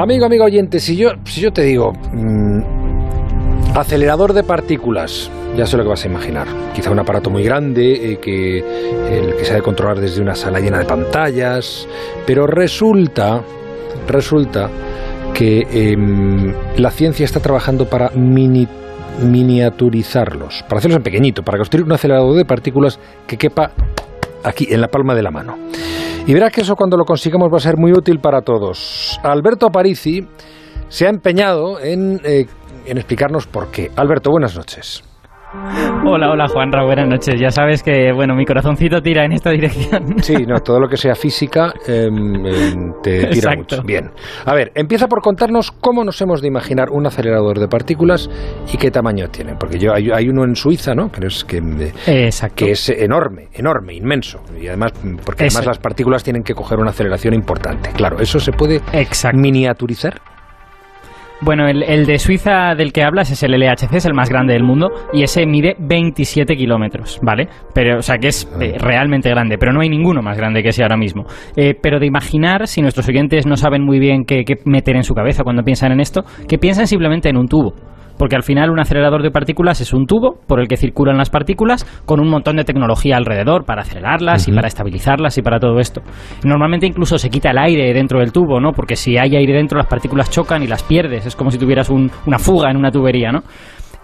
Amigo, amigo oyente, si yo, si yo te digo mm, acelerador de partículas, ya sé lo que vas a imaginar. Quizá un aparato muy grande, eh, que, el que se ha de controlar desde una sala llena de pantallas, pero resulta, resulta que em, la ciencia está trabajando para miniaturizarlos, para hacerlos en pequeñito, para construir un acelerador de partículas que quepa aquí, en la palma de la mano. Y verás que eso cuando lo consigamos va a ser muy útil para todos. Alberto Aparici se ha empeñado en, eh, en explicarnos por qué. Alberto, buenas noches. Hola, hola Juanra, buenas noches. Ya sabes que, bueno, mi corazoncito tira en esta dirección. Sí, no, todo lo que sea física em, em, te tira mucho. Bien. A ver, empieza por contarnos cómo nos hemos de imaginar un acelerador de partículas y qué tamaño tienen. Porque yo hay, uno en Suiza, ¿no? Que es, que, que es enorme, enorme, inmenso. Y además, porque además las partículas tienen que coger una aceleración importante. Claro, ¿eso se puede miniaturizar? Bueno, el, de Suiza del que hablas es el LHC, es el más grande del mundo, y ese mide 27 kilómetros, ¿vale? Pero, o sea, que es eh, realmente grande, pero no hay ninguno más grande que ese ahora mismo. Eh, pero de imaginar, si nuestros oyentes no saben muy bien qué, qué meter en su cabeza cuando piensan en esto, que piensen simplemente en un tubo porque al final un acelerador de partículas es un tubo por el que circulan las partículas con un montón de tecnología alrededor para acelerarlas y para estabilizarlas y para todo esto. Normalmente incluso se quita el aire dentro del tubo, ¿no? Porque si hay aire dentro las partículas chocan y las pierdes, es como si tuvieras una fuga en una tubería, ¿no?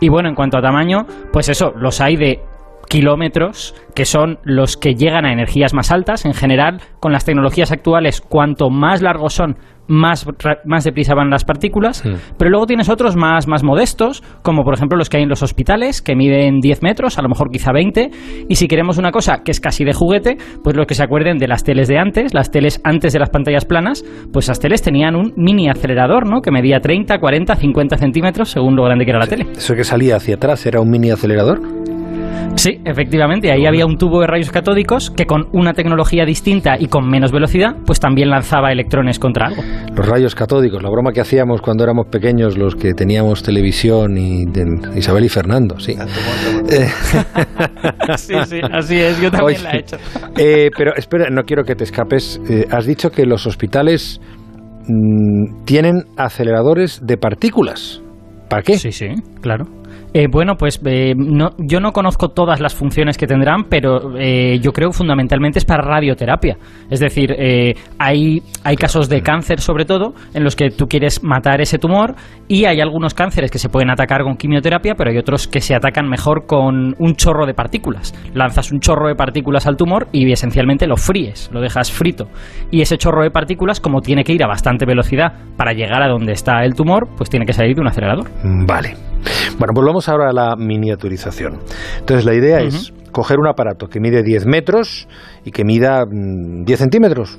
Y bueno, en cuanto a tamaño, pues eso, los hay de kilómetros, que son los que llegan a energías más altas. En general, con las tecnologías actuales, cuanto más largos son, más, más deprisa van las partículas, pero luego tienes otros más, más modestos, como por ejemplo los que hay en los hospitales, que miden 10 metros, a lo mejor quizá 20, y si queremos una cosa que es casi de juguete, pues los que se acuerden de las teles de antes, las teles antes de las pantallas planas, pues las teles tenían un mini acelerador, ¿no? Que medía 30, 40, 50 centímetros, según lo grande que era la tele. ¿Eso que salía hacia atrás era un mini acelerador? Sí, efectivamente. Ahí había un tubo de rayos catódicos que con una tecnología distinta y con menos velocidad, pues también lanzaba electrones contra algo. Los rayos catódicos, la broma que hacíamos cuando éramos pequeños, los que teníamos televisión y Isabel y Fernando, sí. sí, sí, así es, yo también la he hecho. Eh, pero espera, no quiero que te escapes. Eh, has dicho que los hospitales mm, tienen aceleradores de partículas. ¿Para qué? Sí, sí, claro. Eh, bueno, pues eh, yo no conozco todas las funciones que tendrán, pero eh, yo creo fundamentalmente es para radioterapia. Es decir, hay, hay casos de cáncer sobre todo en los que tú quieres matar ese tumor y hay algunos cánceres que se pueden atacar con quimioterapia, pero hay otros que se atacan mejor con un chorro de partículas. Lanzas un chorro de partículas al tumor y esencialmente lo fríes, lo dejas frito. Y ese chorro de partículas, como tiene que ir a bastante velocidad para llegar a donde está el tumor, pues tiene que salir de un acelerador. Vale. Bueno, ahora a la miniaturización. Entonces, la idea es coger un aparato que mide 10 metros y que mida 10 mm, centímetros.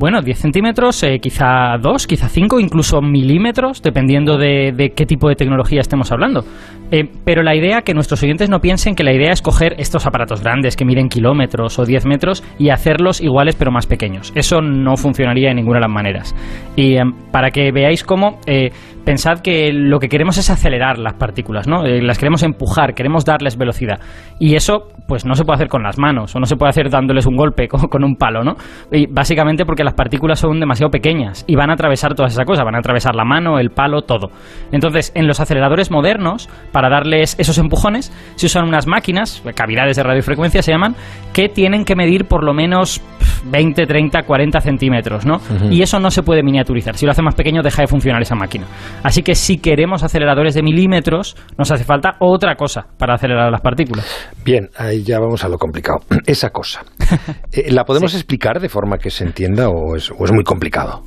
Bueno, 10 centímetros, eh, quizá 2, quizá 5, incluso milímetros, dependiendo de, qué tipo de tecnología estemos hablando. Eh, pero la idea, que nuestros oyentes no piensen que la idea es coger estos aparatos grandes que miden kilómetros o 10 metros y hacerlos iguales pero más pequeños. Eso no funcionaría de ninguna de las maneras. Y em, para que veáis cómo eh, pensad que lo que queremos es acelerar las partículas, ¿no? Eh, las queremos empujar, queremos darles velocidad. Y eso, pues no se puede hacer con las manos, o no se puede hacer dándoles un golpe con, un palo, ¿no? Y básicamente porque las partículas son demasiado pequeñas y van a atravesar todas esas cosas, van a atravesar la mano, el palo, todo. Entonces, en los aceleradores modernos, para darles esos empujones, se usan unas máquinas, cavidades de radiofrecuencia se llaman, que tienen que medir por lo menos 20, 30, 40 centímetros, ¿no? Y eso no se puede miniaturizar. Si lo hace más pequeño, deja de funcionar esa máquina. Así que si queremos aceleradores de milímetros, nos hace falta otra cosa para acelerar las partículas. Bien, ahí ya vamos a lo complicado. Esa cosa. Eh, ¿La podemos explicar de forma que se entienda o es, muy complicado?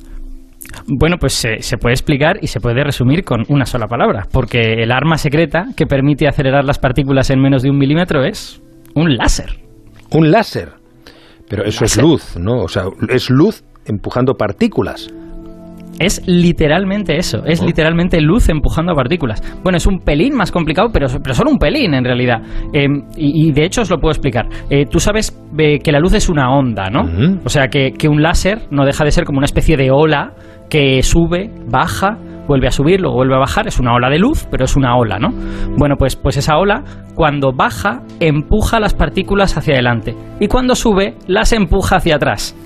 Bueno, pues se, puede explicar y se puede resumir con una sola palabra, porque el arma secreta que permite acelerar las partículas en menos de un milímetro es un láser. Un láser. Pero eso es luz, ¿no? O sea, es luz empujando partículas. Es literalmente eso, es literalmente luz empujando a partículas. Bueno, es un pelín más complicado, pero, pero solo un pelín en realidad. Em, y, de hecho os lo puedo explicar. Eh, tú sabes eh, que la luz es una onda, ¿no? O sea, que, que un láser no deja de ser como una especie de ola que sube, baja, vuelve a subir, luego vuelve a bajar, es una ola de luz, pero es una ola, ¿no? Bueno, pues, pues esa ola, cuando baja, empuja las partículas hacia adelante, y cuando sube, las empuja hacia atrás.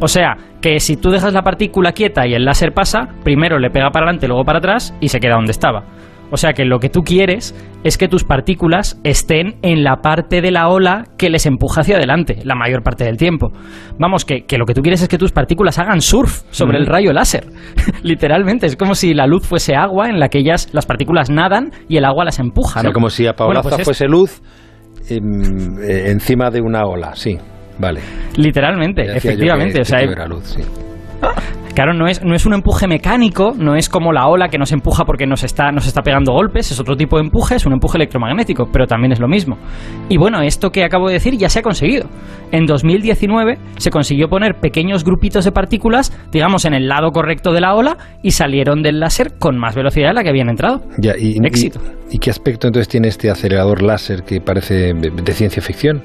O sea, que si tú dejas la partícula quieta y el láser pasa, primero le pega para adelante, luego para atrás, y se queda donde estaba. O sea que lo que tú quieres es que tus partículas estén en la parte de la ola que les empuja hacia adelante la mayor parte del tiempo. Vamos, que, lo que tú quieres es que tus partículas hagan surf sobre el rayo láser. Literalmente, es como si la luz fuese agua en la que ellas, las partículas nadan y el agua las empuja. O sea, como si a pues fuese luz em, eh, encima de una ola, sí. Vale. Literalmente, efectivamente. o sea, luz, sí. Claro, no es, no es un empuje mecánico, no es como la ola que nos empuja porque nos está, nos está pegando golpes, es otro tipo de empuje, es un empuje electromagnético, pero también es lo mismo. Y bueno, esto que acabo de decir ya se ha conseguido. En 2019 se consiguió poner pequeños grupitos de partículas, digamos, en el lado correcto de la ola y salieron del láser con más velocidad de la que habían entrado. Ya, y, Éxito. ¿Y qué aspecto entonces tiene este acelerador láser que parece de ciencia ficción?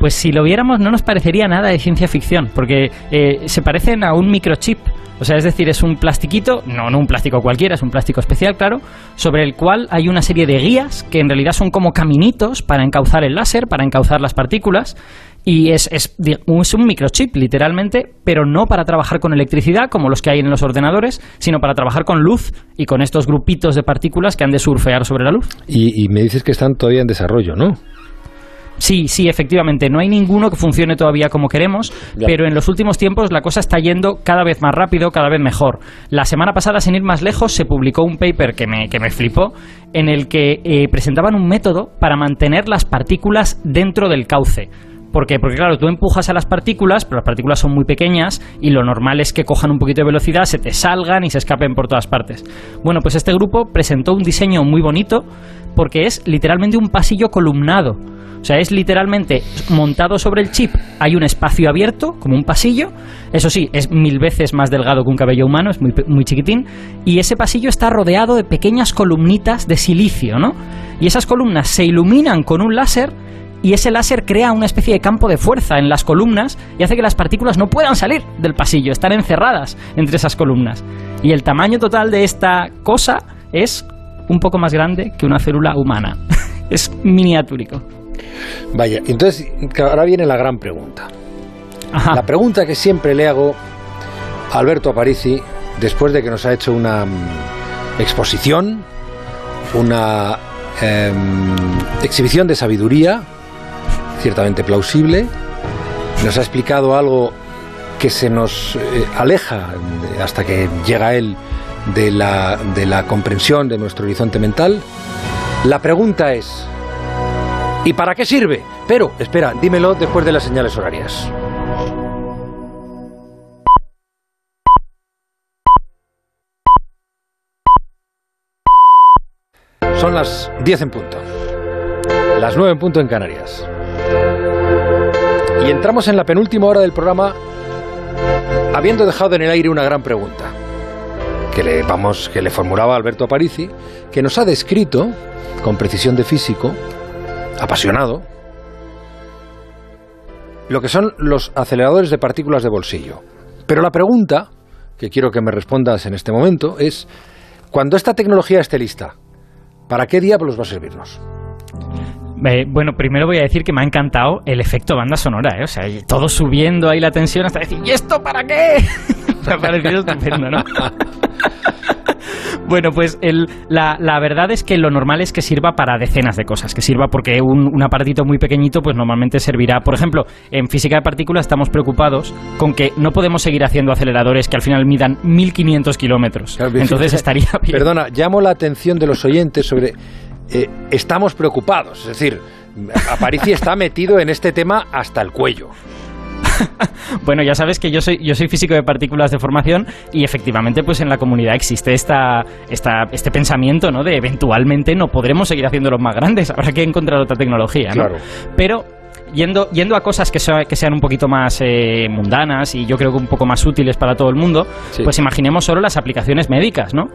Pues si lo viéramos no nos parecería nada de ciencia ficción, porque eh, se parecen a un microchip. O sea, es decir, es un plastiquito, no, no un plástico cualquiera, es un plástico especial, claro, sobre el cual hay una serie de guías que en realidad son como caminitos para encauzar el láser, para encauzar las partículas. Y es, es, es, un microchip, literalmente, pero no para trabajar con electricidad, como los que hay en los ordenadores, sino para trabajar con luz y con estos grupitos de partículas que han de surfear sobre la luz. y me dices que están todavía en desarrollo, ¿no? Sí, sí, efectivamente. No hay ninguno que funcione todavía como queremos, pero en los últimos tiempos la cosa está yendo cada vez más rápido, cada vez mejor. La semana pasada, sin ir más lejos, se publicó un paper que me, que me flipó, en el que eh, presentaban un método para mantener las partículas dentro del cauce. ¿Por qué? Porque claro, tú empujas a las partículas, pero las partículas son muy pequeñas y lo normal es que cojan un poquito de velocidad, se te salgan y se escapen por todas partes. Bueno, pues este grupo presentó un diseño muy bonito porque es literalmente un pasillo columnado. O sea, es literalmente montado sobre el chip, hay un espacio abierto, como un pasillo, eso sí, es mil veces más delgado que un cabello humano, es muy, muy chiquitín, y ese pasillo está rodeado de pequeñas columnitas de silicio, ¿no? Y esas columnas se iluminan con un láser y ese láser crea una especie de campo de fuerza en las columnas y hace que las partículas no puedan salir del pasillo, están encerradas entre esas columnas. Y el tamaño total de esta cosa es un poco más grande que una célula humana. es miniatúrico. Vaya, entonces ahora viene la gran pregunta. La pregunta que siempre le hago a Alberto Aparici, después de que nos ha hecho una mm, exposición, una em, exhibición de sabiduría, ciertamente plausible, nos ha explicado algo que se nos eh, aleja hasta que llega él de la, de la comprensión de nuestro horizonte mental. La pregunta es, ¿Y para qué sirve? Pero, espera, dímelo después de las señales horarias. Son las 10 en punto. Las 9 en punto en Canarias. Y entramos en la penúltima hora del programa habiendo dejado en el aire una gran pregunta que le, vamos, que le formulaba Alberto Aparici, que nos ha descrito con precisión de físico apasionado, lo que son los aceleradores de partículas de bolsillo. Pero la pregunta, que quiero que me respondas en este momento, es, cuando esta tecnología esté lista, ¿para qué diablos va a servirnos? Eh, bueno, primero voy a decir que me ha encantado el efecto banda sonora, ¿eh? O sea, todo subiendo ahí la tensión hasta decir, ¿y esto para qué? me ha parecido estupendo, ¿no? Bueno, pues la, verdad es que lo normal es que sirva para decenas de cosas, que sirva porque un, aparatito muy pequeñito pues normalmente servirá, por ejemplo, en física de partículas estamos preocupados con que no podemos seguir haciendo aceleradores que al final midan 1500 kilómetros. Entonces estaría bien. Perdona, llamo la atención de los oyentes sobre... Eh, estamos preocupados, es decir, Aparici está metido en este tema hasta el cuello. bueno, ya sabes que yo soy, yo soy físico de partículas de formación y efectivamente pues en la comunidad existe esta, esta, este pensamiento, ¿no? De eventualmente no podremos seguir haciendo los más grandes, habrá que encontrar otra tecnología, ¿no? Pero yendo, yendo a cosas que, que sean un poquito más eh, mundanas y yo creo que un poco más útiles para todo el mundo, pues imaginemos solo las aplicaciones médicas, ¿no?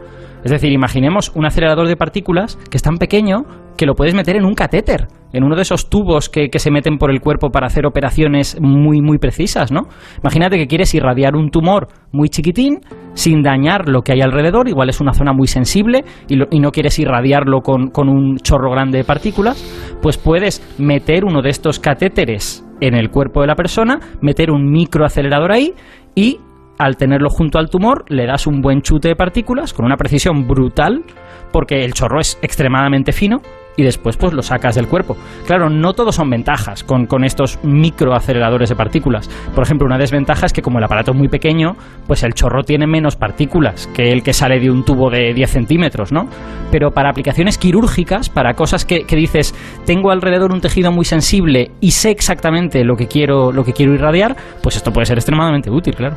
Es decir, imaginemos un acelerador de partículas que es tan pequeño que lo puedes meter en un catéter en uno de esos tubos que, se meten por el cuerpo para hacer operaciones muy, muy precisas, ¿no? Imagínate que quieres irradiar un tumor muy chiquitín sin dañar lo que hay alrededor, igual es una zona muy sensible y, y no quieres irradiarlo con, con un chorro grande de partículas, pues puedes meter uno de estos catéteres en el cuerpo de la persona, meter un microacelerador ahí y al tenerlo junto al tumor le das un buen chute de partículas con una precisión brutal porque el chorro es extremadamente fino y después pues lo sacas del cuerpo. Claro, no todos son ventajas con, con, estos microaceleradores de partículas. Por ejemplo, una desventaja es que como el aparato es muy pequeño, pues el chorro tiene menos partículas que el que sale de un tubo de 10 centímetros, ¿no? Pero para aplicaciones quirúrgicas, para cosas que, que dices, tengo alrededor un tejido muy sensible y sé exactamente lo que quiero, lo que quiero irradiar, pues esto puede ser extremadamente útil, claro.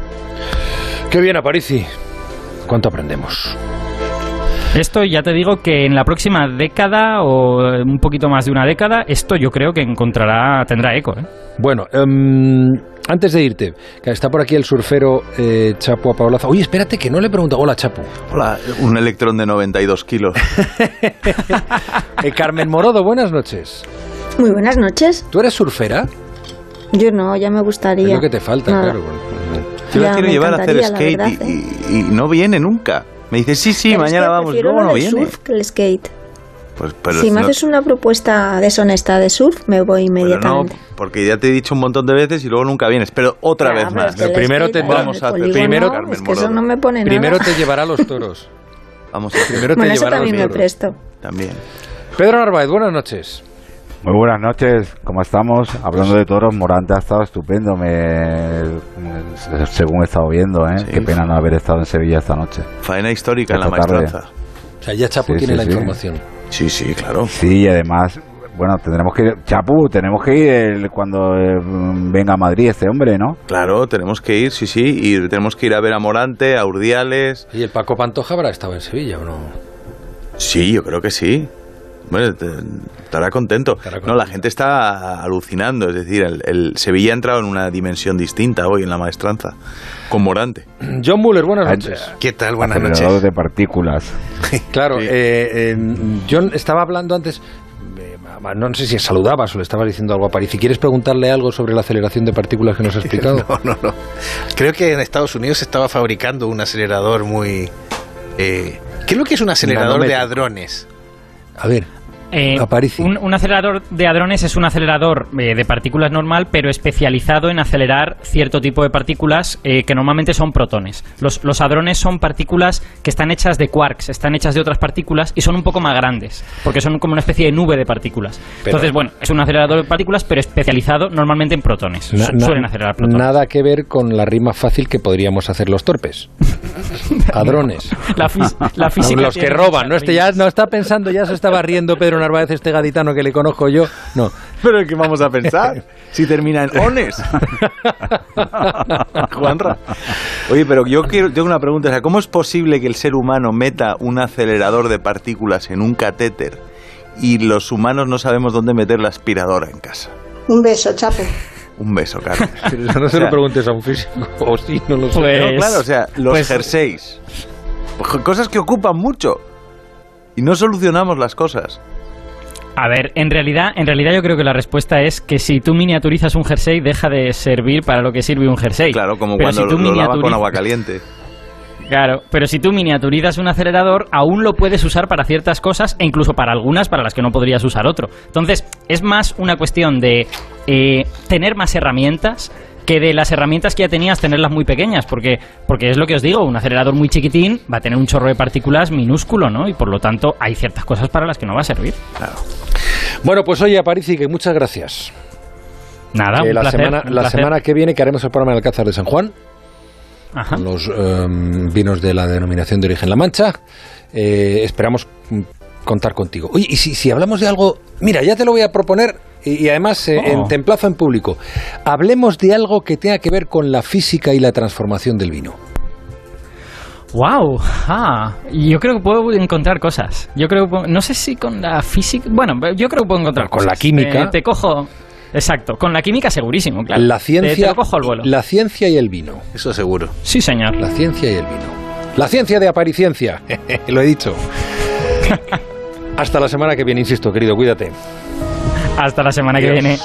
Qué bien, Aparici. ¿Cuánto aprendemos? Esto ya te digo que en la próxima década o un poquito más de una década, esto yo creo que encontrará, tendrá eco. ¿eh? Bueno, um, antes de irte, que está por aquí el surfero eh, Chapo Paolaza. Oye, espérate que no le he preguntado. Hola, Chapo. Hola, un electrón de 92 kilos. eh, Carmen Morodo, buenas noches. Muy buenas noches. ¿Tú eres surfera? Yo no, ya me gustaría. Es lo que te falta, Nada. claro. Yo la quiero llevar a hacer skate verdad, y, y- y no viene nunca. Me dice, sí, sí, Pero es mañana que vamos. no del viene. surf que el skate. Pues, pero si me no- haces una propuesta deshonesta de surf, me voy pero no, inmediatamente. porque ya te he dicho un montón de veces y luego nunca vienes. Pero otra Ya, vez pero más. es que el Primero skate, te- vamos a primero, Carmen es que eso no me pone Primero nada. te llevará a los toros. Vamos a hacer Primero te Bueno, eso llevará a los también me toros. presto. también. Pedro Narváez, buenas noches. Muy buenas noches, ¿cómo estamos? Hablando de toros, Morante ha estado estupendo, me, según he estado viendo, ¿eh? Sí. Qué pena no haber estado en Sevilla esta noche. Faena histórica en la tarde. maestranza. O sea, ya Chapo Sí, tiene sí, la sí. información. Sí, sí, claro. Sí, y además, bueno, tendremos que ir, Chapu, tenemos que ir el- cuando eh, venga a Madrid este hombre, ¿no? Claro, tenemos que ir, sí, sí. Y tenemos que ir a ver a Morante, a Urdiales. ¿Y el Paco Pantoja habrá estado en Sevilla o no? Sí, yo creo que sí. Bueno, te- estará contento. Estará No, la gente está alucinando. Es decir, el, el Sevilla ha entrado en una dimensión distinta hoy en la maestranza. Con Morante. John Muller, buenas Ah, noches. ¿Qué tal? Buenas Acelerador noches. de partículas. Claro, Sí. eh, eh, John estaba hablando antes, eh, no sé si saludabas o le estabas diciendo algo a París. Si quieres preguntarle algo sobre la aceleración de partículas que nos ha explicado. No, no, no. Creo que en Estados Unidos se estaba fabricando un acelerador muy... Eh, ¿Qué es lo que es un acelerador de hadrones? A ver, Eh, un, un acelerador de hadrones es un acelerador eh, de partículas normal, pero especializado en acelerar cierto tipo de partículas eh, que normalmente son protones. Los, los hadrones son partículas que están hechas de quarks, están hechas de otras partículas y son un poco más grandes, porque son como una especie de nube de partículas. Pero- Entonces, bueno, es un acelerador de partículas, pero especializado normalmente en protones. na- Su- na- suelen acelerar protones. nada que ver con la rima fácil que podríamos hacer los torpes. Hadrones. La, la física los que roban. No, este ya no está pensando, ya se estaba riendo Pedro Narváez, este gaditano que le conozco yo. No. ¿Pero qué vamos a pensar? si termina en ones. Juanra. Oye, pero yo quiero, tengo una pregunta. O sea, ¿Cómo es posible que el ser humano meta un acelerador de partículas en un catéter y los humanos no sabemos dónde meter la aspiradora en casa? Un beso, chapo. Un beso, eso no se O sea, lo preguntes a un físico. O sí, no lo sé. Pues- No, claro, o sea, los pues- jerseys. Cosas que ocupan mucho. Y no solucionamos las cosas. A ver, en realidad, en realidad yo creo que la respuesta es que si tú miniaturizas un jersey, deja de servir para lo que sirve un jersey. Claro, como Pero cuando si tú lo lavan con miniaturiz- agua caliente. Claro, pero si tú miniaturizas un acelerador, aún lo puedes usar para ciertas cosas e incluso para algunas para las que no podrías usar otro. Entonces, es más una cuestión de eh, tener más herramientas que de las herramientas que ya tenías tenerlas muy pequeñas, porque, porque es lo que os digo, un acelerador muy chiquitín va a tener un chorro de partículas minúsculo, ¿no? Y por lo tanto hay ciertas cosas para las que no va a servir. Bueno, pues oye, Aparici, que muchas gracias. Nada, Que un la placer, semana, un la placer. semana que viene que haremos el programa en Alcázar de San Juan, Ajá. con los em, vinos de la denominación de origen La Mancha. Eh, esperamos mm, contar contigo. Oye, y si, si hablamos de algo, mira, ya te lo voy a proponer y, y además eh, Oh. en templazo en público. Hablemos de algo que tenga que ver con la física y la transformación del vino. Wow, ah, yo creo que puedo encontrar cosas. Yo creo que puedo- no sé si con la física, bueno, yo creo que puedo encontrar Con cosas. la química. Eh, te cojo, exacto, con la química segurísimo, claro. La Te- ciencia, te, lo cojo al vuelo. la ciencia y el vino. Eso seguro. Sí, señor. La ciencia y el vino. La ciencia de apariciencia. lo he dicho. Hasta la semana que viene, insisto, querido, cuídate. Hasta la semana que viene.